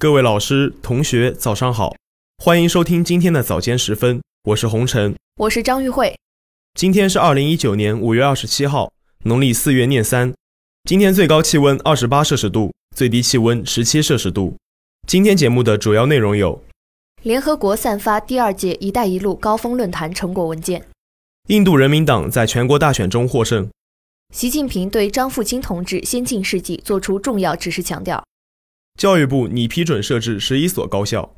各位老师、同学，早上好，欢迎收听今天的早间时分，我是红尘，我是张玉慧。今天是二零一九年五月二十七号，农历四月廿三。今天最高气温二十八摄氏度，最低气温十七摄氏度。今天节目的主要内容有：联合国散发第二届“一带一路”高峰论坛成果文件；印度人民党在全国大选中获胜；习近平对张富清同志先进事迹作出重要指示强调。教育部拟批准设置十一所高校。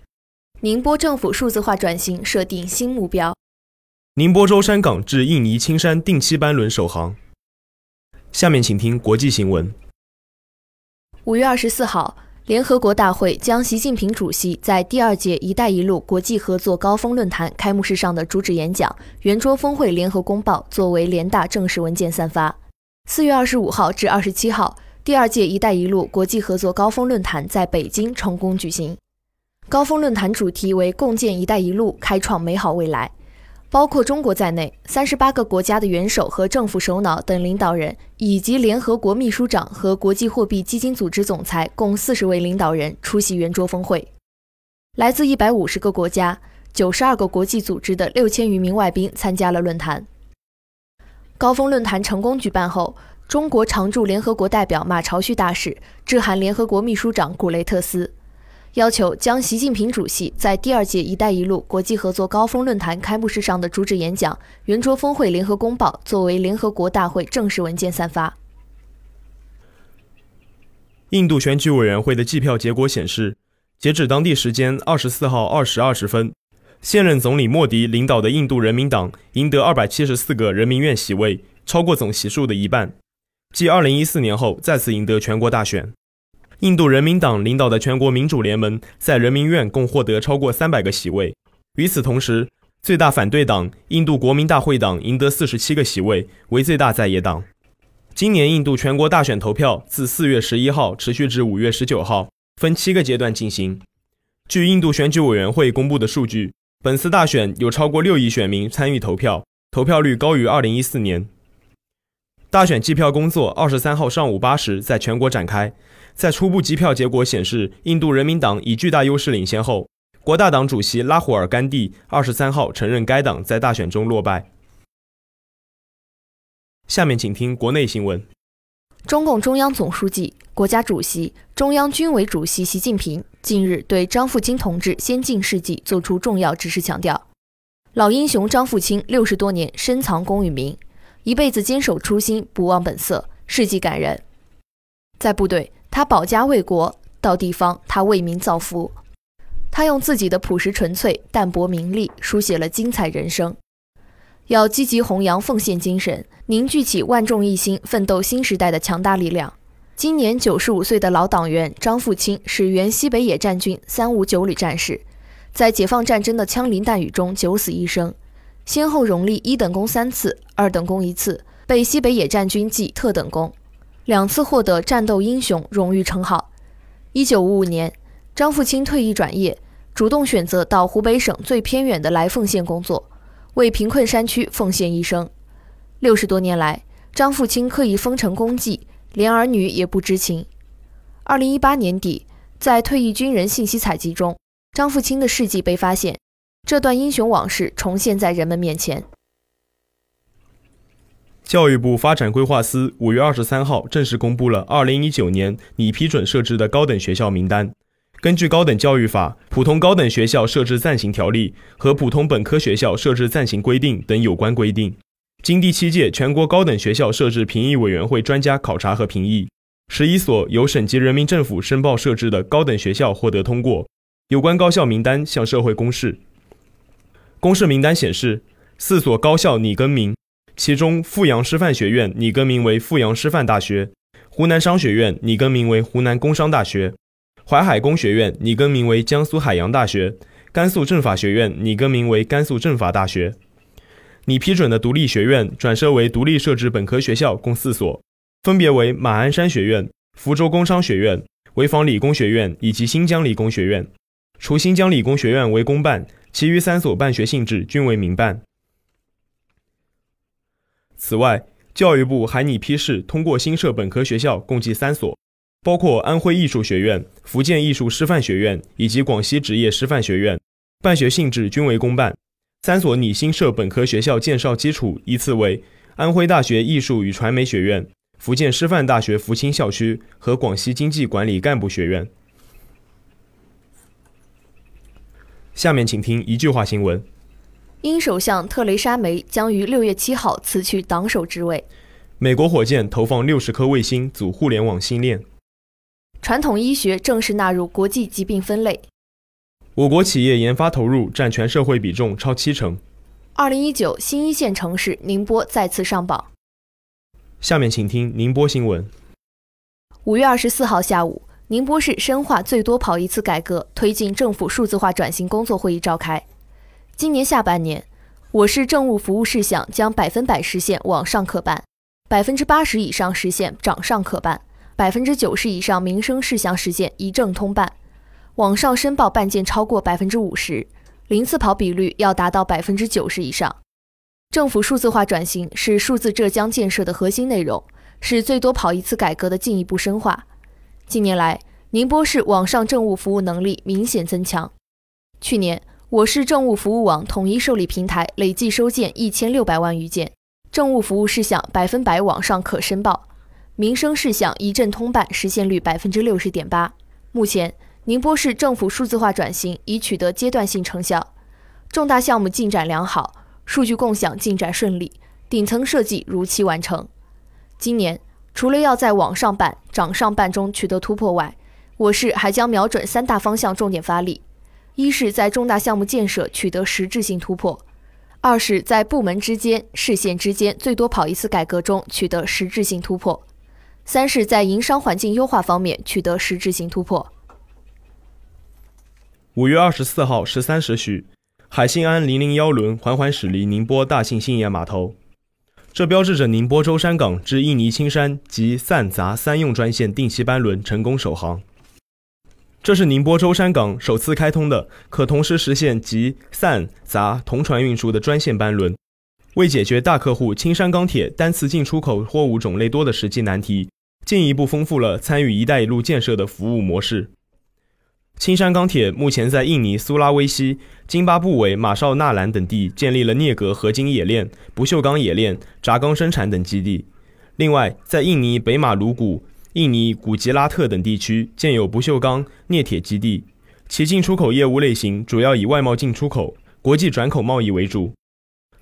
宁波政府数字化转型设定新目标。宁波舟山港至印尼青山定期班轮首航。下面请听国际新闻。五月二十四号，联合国大会将习近平主席在第二届“一带一路”国际合作高峰论坛开幕式上的主旨演讲《圆桌峰会联合公报》作为联大正式文件散发。四月二十五号至二十七号。第二届“一带一路”国际合作高峰论坛在北京成功举行。高峰论坛主题为“共建‘一带一路’，开创美好未来”，包括中国在内，三十八个国家的元首和政府首脑等领导人，以及联合国秘书长和国际货币基金组织总裁共四十位领导人出席圆桌峰会。来自一百五十个国家、九十二个国际组织的六千余名外宾参加了论坛。高峰论坛成功举办后。中国常驻联合国代表马朝旭大使致函联合国秘书长古雷特斯，要求将习近平主席在第二届“一带一路”国际合作高峰论坛开幕式上的主旨演讲《圆桌峰会联合公报》作为联合国大会正式文件散发。印度选举委员会的计票结果显示，截止当地时间二十四号二时二十分，现任总理莫迪领导的印度人民党赢得二百七十四个人民院席位，超过总席数的一半。继2014年后再次赢得全国大选，印度人民党领导的全国民主联盟在人民院共获得超过300个席位。与此同时，最大反对党印度国民大会党赢得47个席位，为最大在野党。今年印度全国大选投票自4月11号持续至5月19号，分七个阶段进行。据印度选举委员会公布的数据，本次大选有超过6亿选民参与投票，投票率高于2014年。大选计票工作二十三号上午八时在全国展开，在初步计票结果显示印度人民党以巨大优势领先后，国大党主席拉胡尔甘地二十三号承认该党在大选中落败。下面请听国内新闻：中共中央总书记、国家主席、中央军委主席习近平近日对张富清同志先进事迹作出重要指示，强调：老英雄张富清六十多年深藏功与名。一辈子坚守初心，不忘本色，事迹感人。在部队，他保家卫国；到地方，他为民造福。他用自己的朴实纯粹、淡泊名利，书写了精彩人生。要积极弘扬奉献精神，凝聚起万众一心、奋斗新时代的强大力量。今年九十五岁的老党员张富清是原西北野战军三五九旅战士，在解放战争的枪林弹雨中九死一生。先后荣立一等功三次，二等功一次，被西北野战军记特等功，两次获得战斗英雄荣誉称号。一九五五年，张富清退役转业，主动选择到湖北省最偏远的来凤县工作，为贫困山区奉献一生。六十多年来，张富清刻意封尘功绩，连儿女也不知情。二零一八年底，在退役军人信息采集中，张富清的事迹被发现。这段英雄往事重现在人们面前。教育部发展规划司五月二十三号正式公布了二零一九年拟批准设置的高等学校名单。根据《高等教育法》《普通高等学校设置暂行条例》和《普通本科学校设置暂行规定》等有关规定，经第七届全国高等学校设置评议委员会专家考察和评议，十一所由省级人民政府申报设置的高等学校获得通过。有关高校名单向社会公示。公示名单显示，四所高校拟更名，其中阜阳师范学院拟更名为阜阳师范大学，湖南商学院拟更名为湖南工商大学，淮海工学院拟更名为江苏海洋大学，甘肃政法学院拟更名为甘肃政法大学。拟批准的独立学院转设为独立设置本科学校共四所，分别为马鞍山学院、福州工商学院、潍坊理工学院以及新疆理工学院。除新疆理工学院为公办。其余三所办学性质均为民办。此外，教育部还拟批示通过新设本科学校共计三所，包括安徽艺术学院、福建艺术师范学院以及广西职业师范学院，办学性质均为公办。三所拟新设本科学校建设基础依次为安徽大学艺术与传媒学院、福建师范大学福清校区和广西经济管理干部学院。下面请听一句话新闻：英首相特蕾莎梅将于六月七号辞去党首职位。美国火箭投放六十颗卫星组互联网星链。传统医学正式纳入国际疾病分类。我国企业研发投入占全社会比重超七成。二零一九新一线城市宁波再次上榜。下面请听宁波新闻。五月二十四号下午，宁波市深化最多跑一次改革，推进政府数字化转型工作会议召开。今年下半年，我市政务服务事项将百分百实现网上可办，百分之八十以上实现掌上可办，百分之九十以上民生事项实现一证通办。网上申报办件超过百分之五十，零次跑比率要达到百分之九十以上。政府数字化转型是数字浙江建设的核心内容，是最多跑一次改革的进一步深化。近年来，宁波市网上政务服务能力明显增强。去年，我市政务服务网统一受理平台累计收件一千六百万余件，政务服务事项百分百网上可申报，民生事项一证通办实现率百分之六十点八。目前，宁波市政府数字化转型已取得阶段性成效，重大项目进展良好，数据共享进展顺利，顶层设计如期完成。今年除了要在网上办、掌上办中取得突破外，我市还将瞄准三大方向重点发力：一是，在重大项目建设取得实质性突破；二是，在部门之间、市县之间最多跑一次改革中取得实质性突破；三是，在营商环境优化方面取得实质性突破。五月二十四号十三时许，海信安零零幺轮缓缓驶离宁波大庆兴业码头，这标志着宁波舟山港至印尼青山及散杂三用专线定期班轮成功首航。这是宁波舟山港首次开通的可同时实现集散杂同船运输的专线班轮，为解决大客户青山钢铁单次进出口货物种类多的实际难题，进一步丰富了参与“一带一路”建设的服务模式。青山钢铁目前在印尼苏拉威西、津巴布韦马绍纳兰等地建立了镍镉合金冶炼、不锈钢冶炼、轧钢生产等基地。另外，在印尼北马鲁古、印尼古吉拉特等地区建有不锈钢、镍铁基地。其进出口业务类型主要以外贸进出口、国际转口贸易为主。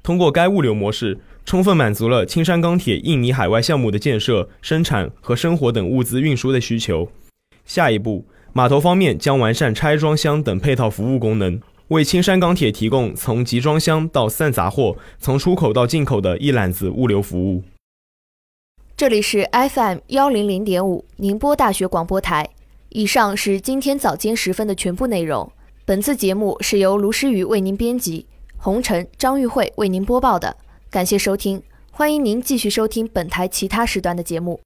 通过该物流模式，充分满足了青山钢铁印尼海外项目的建设、生产和生活等物资运输的需求。下一步。码头方面将完善拆装箱等配套服务功能，为青山钢铁提供从集装箱到散杂货、从出口到进口的一揽子物流服务。这里是 FM 幺零零点五宁波大学广播台。以上是今天早间时分的全部内容。本次节目是由卢诗雨为您编辑，红尘、张玉慧为您播报的。感谢收听，欢迎您继续收听本台其他时段的节目。